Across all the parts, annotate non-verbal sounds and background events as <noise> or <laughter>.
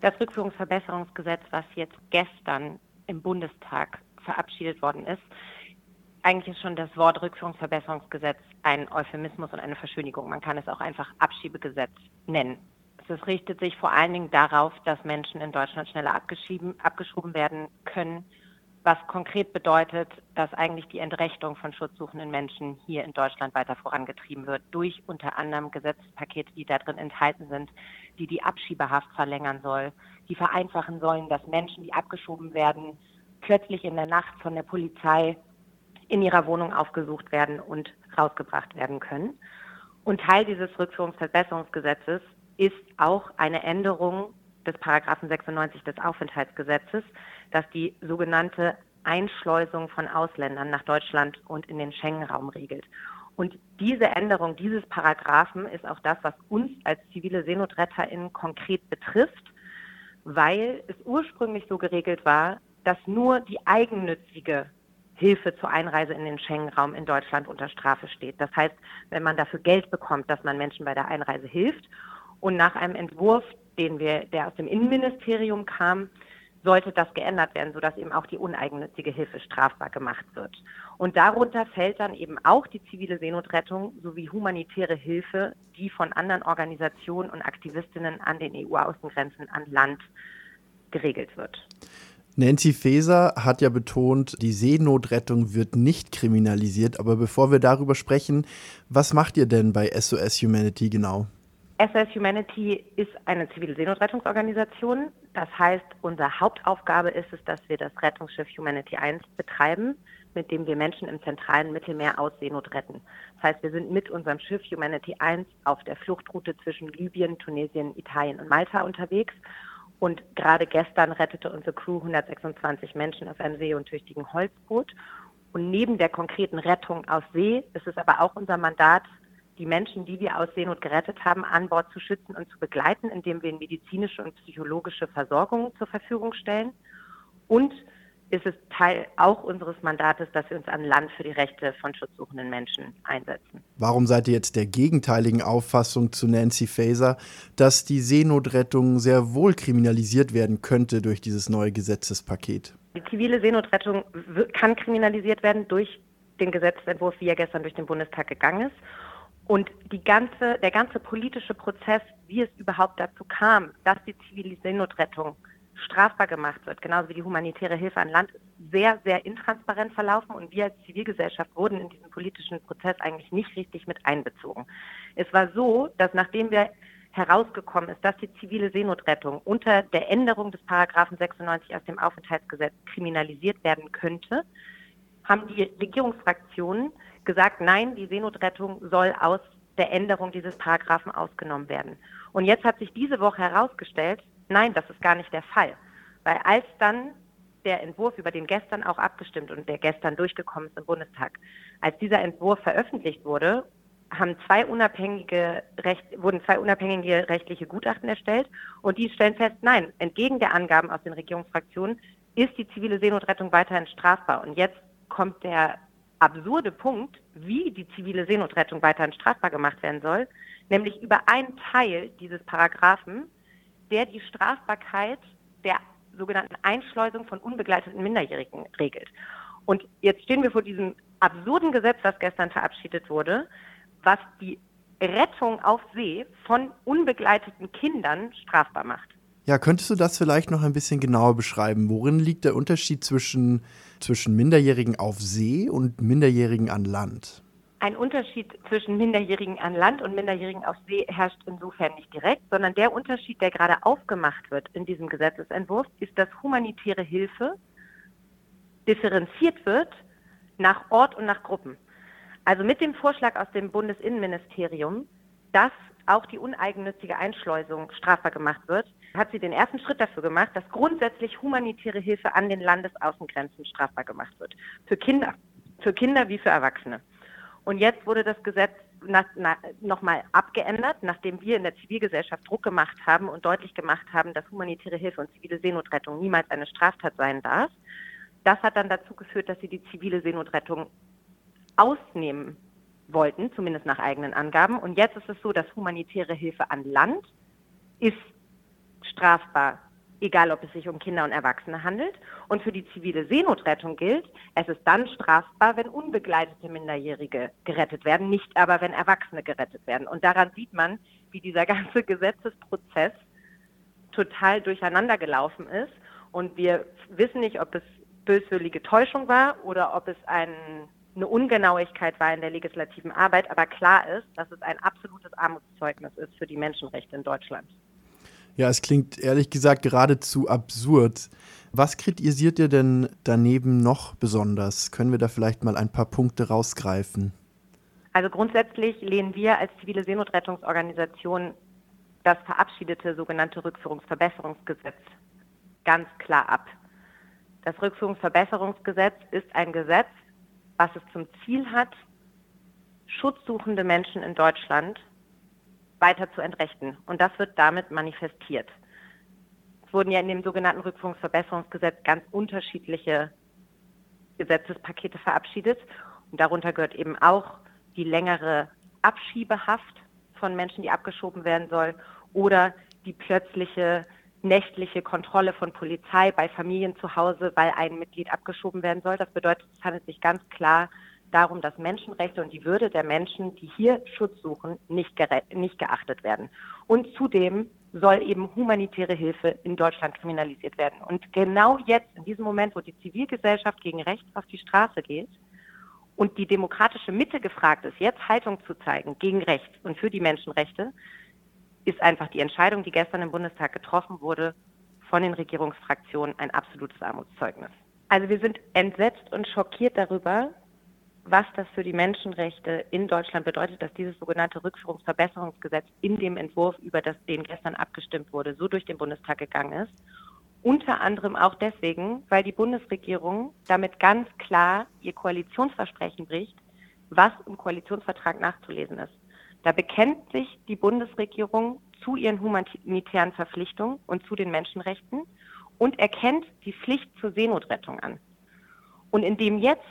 Das Rückführungsverbesserungsgesetz, was jetzt gestern im Bundestag verabschiedet worden ist, eigentlich ist schon das Wort Rückführungsverbesserungsgesetz ein Euphemismus und eine Verschönigung. Man kann es auch einfach Abschiebegesetz nennen. Es richtet sich vor allen Dingen darauf, dass Menschen in Deutschland schneller abgeschoben werden können, was konkret bedeutet, dass eigentlich die Entrechtung von schutzsuchenden Menschen hier in Deutschland weiter vorangetrieben wird, durch unter anderem Gesetzespakete, die da drin enthalten sind, die die Abschiebehaft verlängern soll, die vereinfachen sollen, dass Menschen, die abgeschoben werden, plötzlich in der Nacht von der Polizei in ihrer Wohnung aufgesucht werden und rausgebracht werden können. Und Teil dieses Rückführungsverbesserungsgesetzes ist auch eine Änderung des Paragraphen 96 des Aufenthaltsgesetzes, das die sogenannte Einschleusung von Ausländern nach Deutschland und in den Schengen-Raum regelt. Und diese Änderung dieses Paragraphen ist auch das, was uns als zivile SeenotretterInnen konkret betrifft, weil es ursprünglich so geregelt war, dass nur die eigennützige Hilfe zur Einreise in den Schengen-Raum in Deutschland unter Strafe steht. Das heißt, wenn man dafür Geld bekommt, dass man Menschen bei der Einreise hilft und nach einem Entwurf den wir, der aus dem Innenministerium kam, sollte das geändert werden, sodass eben auch die uneigennützige Hilfe strafbar gemacht wird. Und darunter fällt dann eben auch die zivile Seenotrettung sowie humanitäre Hilfe, die von anderen Organisationen und Aktivistinnen an den EU-Außengrenzen an Land geregelt wird. Nancy Faeser hat ja betont, die Seenotrettung wird nicht kriminalisiert. Aber bevor wir darüber sprechen, was macht ihr denn bei SOS Humanity genau? SOS Humanity ist eine zivile Seenotrettungsorganisation. Das heißt, unsere Hauptaufgabe ist es, dass wir das Rettungsschiff Humanity 1 betreiben, mit dem wir Menschen im zentralen Mittelmeer aus Seenot retten. Das heißt, wir sind mit unserem Schiff Humanity 1 auf der Fluchtroute zwischen Libyen, Tunesien, Italien und Malta unterwegs. Und gerade gestern rettete unsere Crew 126 Menschen auf einem see- und tüchtigen Holzboot. Und neben der konkreten Rettung aus See ist es aber auch unser Mandat, die Menschen, die wir aus Seenot gerettet haben, an Bord zu schützen und zu begleiten, indem wir medizinische und psychologische Versorgung zur Verfügung stellen. Und ist es Teil auch unseres Mandates, dass wir uns an Land für die Rechte von schutzsuchenden Menschen einsetzen. Warum seid ihr jetzt der gegenteiligen Auffassung zu Nancy Faeser, dass die Seenotrettung sehr wohl kriminalisiert werden könnte durch dieses neue Gesetzespaket? Die zivile Seenotrettung kann kriminalisiert werden durch den Gesetzentwurf, wie er gestern durch den Bundestag gegangen ist. Und die ganze, der ganze politische Prozess, wie es überhaupt dazu kam, dass die zivile Seenotrettung strafbar gemacht wird, genauso wie die humanitäre Hilfe an Land, ist sehr, sehr intransparent verlaufen und wir als Zivilgesellschaft wurden in diesen politischen Prozess eigentlich nicht richtig mit einbezogen. Es war so, dass nachdem wir herausgekommen ist, dass die zivile Seenotrettung unter der Änderung des Paragraphen 96 aus dem Aufenthaltsgesetz kriminalisiert werden könnte, haben die Regierungsfraktionen gesagt, nein, die Seenotrettung soll aus der Änderung dieses Paragraphen ausgenommen werden. Und jetzt hat sich diese Woche herausgestellt, nein, das ist gar nicht der Fall. Weil als dann der Entwurf, über den gestern auch abgestimmt und der gestern durchgekommen ist im Bundestag, als dieser Entwurf veröffentlicht wurde, haben zwei unabhängige Recht, wurden zwei unabhängige rechtliche Gutachten erstellt und die stellen fest, nein, entgegen der Angaben aus den Regierungsfraktionen ist die zivile Seenotrettung weiterhin strafbar. Und jetzt kommt der absurde Punkt, wie die zivile Seenotrettung weiterhin strafbar gemacht werden soll, nämlich über einen Teil dieses Paragraphen, der die Strafbarkeit der sogenannten Einschleusung von unbegleiteten Minderjährigen regelt. Und jetzt stehen wir vor diesem absurden Gesetz, das gestern verabschiedet wurde, was die Rettung auf See von unbegleiteten Kindern strafbar macht. Ja, könntest du das vielleicht noch ein bisschen genauer beschreiben? Worin liegt der Unterschied zwischen zwischen Minderjährigen auf See und Minderjährigen an Land? Ein Unterschied zwischen Minderjährigen an Land und Minderjährigen auf See herrscht insofern nicht direkt, sondern der Unterschied, der gerade aufgemacht wird in diesem Gesetzesentwurf, ist, dass humanitäre Hilfe differenziert wird nach Ort und nach Gruppen. Also mit dem Vorschlag aus dem Bundesinnenministerium, dass auch die uneigennützige Einschleusung strafbar gemacht wird, hat sie den ersten Schritt dafür gemacht, dass grundsätzlich humanitäre Hilfe an den Landesaußengrenzen strafbar gemacht wird. Für Kinder, für Kinder wie für Erwachsene. Und jetzt wurde das Gesetz nochmal abgeändert, nachdem wir in der Zivilgesellschaft Druck gemacht haben und deutlich gemacht haben, dass humanitäre Hilfe und zivile Seenotrettung niemals eine Straftat sein darf. Das hat dann dazu geführt, dass sie die zivile Seenotrettung ausnehmen wollten, zumindest nach eigenen Angaben. Und jetzt ist es so, dass humanitäre Hilfe an Land ist strafbar egal ob es sich um Kinder und Erwachsene handelt. Und für die zivile Seenotrettung gilt, es ist dann strafbar, wenn unbegleitete Minderjährige gerettet werden, nicht aber, wenn Erwachsene gerettet werden. Und daran sieht man, wie dieser <laughs> ganze Gesetzesprozess total durcheinander gelaufen ist. Und wir wissen nicht, ob es böswillige Täuschung war oder ob es ein, eine Ungenauigkeit war in der legislativen Arbeit. Aber klar ist, dass es ein absolutes Armutszeugnis ist für die Menschenrechte in Deutschland. Ja, es klingt ehrlich gesagt geradezu absurd. Was kritisiert ihr denn daneben noch besonders? Können wir da vielleicht mal ein paar Punkte rausgreifen? Also grundsätzlich lehnen wir als zivile Seenotrettungsorganisation das verabschiedete sogenannte Rückführungsverbesserungsgesetz ganz klar ab. Das Rückführungsverbesserungsgesetz ist ein Gesetz, was es zum Ziel hat, schutzsuchende Menschen in Deutschland weiter zu entrechten. Und das wird damit manifestiert. Es wurden ja in dem sogenannten Rückführungsverbesserungsgesetz ganz unterschiedliche Gesetzespakete verabschiedet. Und darunter gehört eben auch die längere Abschiebehaft von Menschen, die abgeschoben werden soll, oder die plötzliche nächtliche Kontrolle von Polizei bei Familien zu Hause, weil ein Mitglied abgeschoben werden soll. Das bedeutet, es handelt sich ganz klar darum, dass Menschenrechte und die Würde der Menschen, die hier Schutz suchen, nicht, nicht geachtet werden. Und zudem soll eben humanitäre Hilfe in Deutschland kriminalisiert werden. Und genau jetzt, in diesem Moment, wo die Zivilgesellschaft gegen rechts auf die Straße geht und die demokratische Mitte gefragt ist, jetzt Haltung zu zeigen gegen rechts und für die Menschenrechte, ist einfach die Entscheidung, die gestern im Bundestag getroffen wurde, von den Regierungsfraktionen ein absolutes Armutszeugnis. Also wir sind entsetzt und schockiert darüber, was das für die Menschenrechte in Deutschland bedeutet, dass dieses sogenannte Rückführungsverbesserungsgesetz in dem Entwurf, über das den gestern abgestimmt wurde, so durch den Bundestag gegangen ist. Unter anderem auch deswegen, weil die Bundesregierung damit ganz klar ihr Koalitionsversprechen bricht, was im Koalitionsvertrag nachzulesen ist. Da bekennt sich die Bundesregierung zu ihren humanitären Verpflichtungen und zu den Menschenrechten und erkennt die Pflicht zur Seenotrettung an. Und indem jetzt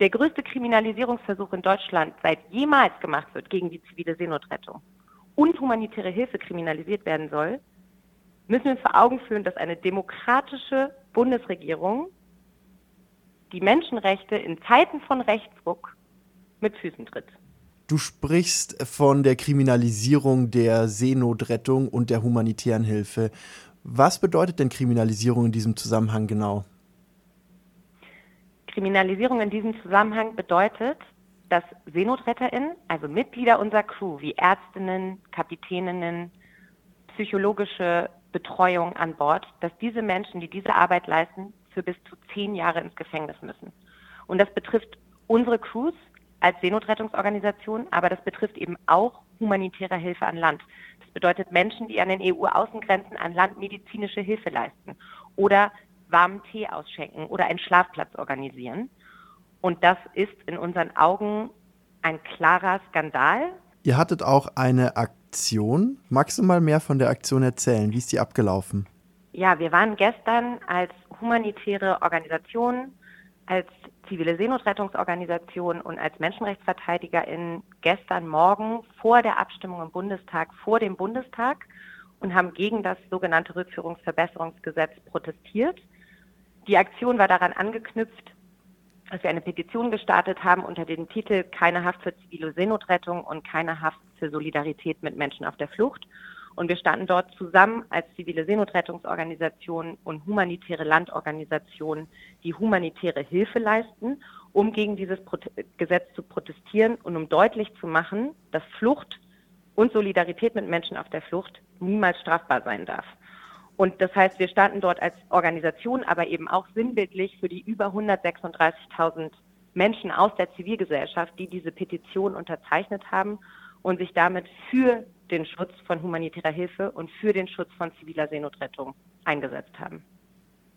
der größte Kriminalisierungsversuch in Deutschland seit jemals gemacht wird gegen die zivile Seenotrettung und humanitäre Hilfe kriminalisiert werden soll, müssen wir uns vor Augen führen, dass eine demokratische Bundesregierung die Menschenrechte in Zeiten von Rechtsruck mit Füßen tritt. Du sprichst von der Kriminalisierung der Seenotrettung und der humanitären Hilfe. Was bedeutet denn Kriminalisierung in diesem Zusammenhang genau? Kriminalisierung in diesem Zusammenhang bedeutet, dass SeenotretterInnen, also Mitglieder unserer Crew, wie Ärztinnen, Kapitäninnen, psychologische Betreuung an Bord, dass diese Menschen, die diese Arbeit leisten, für bis zu zehn Jahre ins Gefängnis müssen. Und das betrifft unsere Crews als Seenotrettungsorganisation, aber das betrifft eben auch humanitäre Hilfe an Land. Das bedeutet Menschen, die an den EU-Außengrenzen an Land medizinische Hilfe leisten oder warmen Tee ausschenken oder einen Schlafplatz organisieren. Und das ist in unseren Augen ein klarer Skandal. Ihr hattet auch eine Aktion. Magst du mal mehr von der Aktion erzählen? Wie ist die abgelaufen? Ja, wir waren gestern als humanitäre Organisation, als zivile Seenotrettungsorganisation und als MenschenrechtsverteidigerInnen gestern Morgen vor der Abstimmung im Bundestag, vor dem Bundestag und haben gegen das sogenannte Rückführungsverbesserungsgesetz protestiert. Die Aktion war daran angeknüpft, dass wir eine Petition gestartet haben unter dem Titel Keine Haft für zivile Seenotrettung und keine Haft für Solidarität mit Menschen auf der Flucht. Und wir standen dort zusammen als zivile Seenotrettungsorganisation und humanitäre Landorganisation, die humanitäre Hilfe leisten, um gegen dieses Pro Gesetz zu protestieren und um deutlich zu machen, dass Flucht und Solidarität mit Menschen auf der Flucht niemals strafbar sein darf. Und das heißt, wir standen dort als Organisation, aber eben auch sinnbildlich für die über 136.000 Menschen aus der Zivilgesellschaft, die diese Petition unterzeichnet haben und sich damit für den Schutz von humanitärer Hilfe und für den Schutz von ziviler Seenotrettung eingesetzt haben.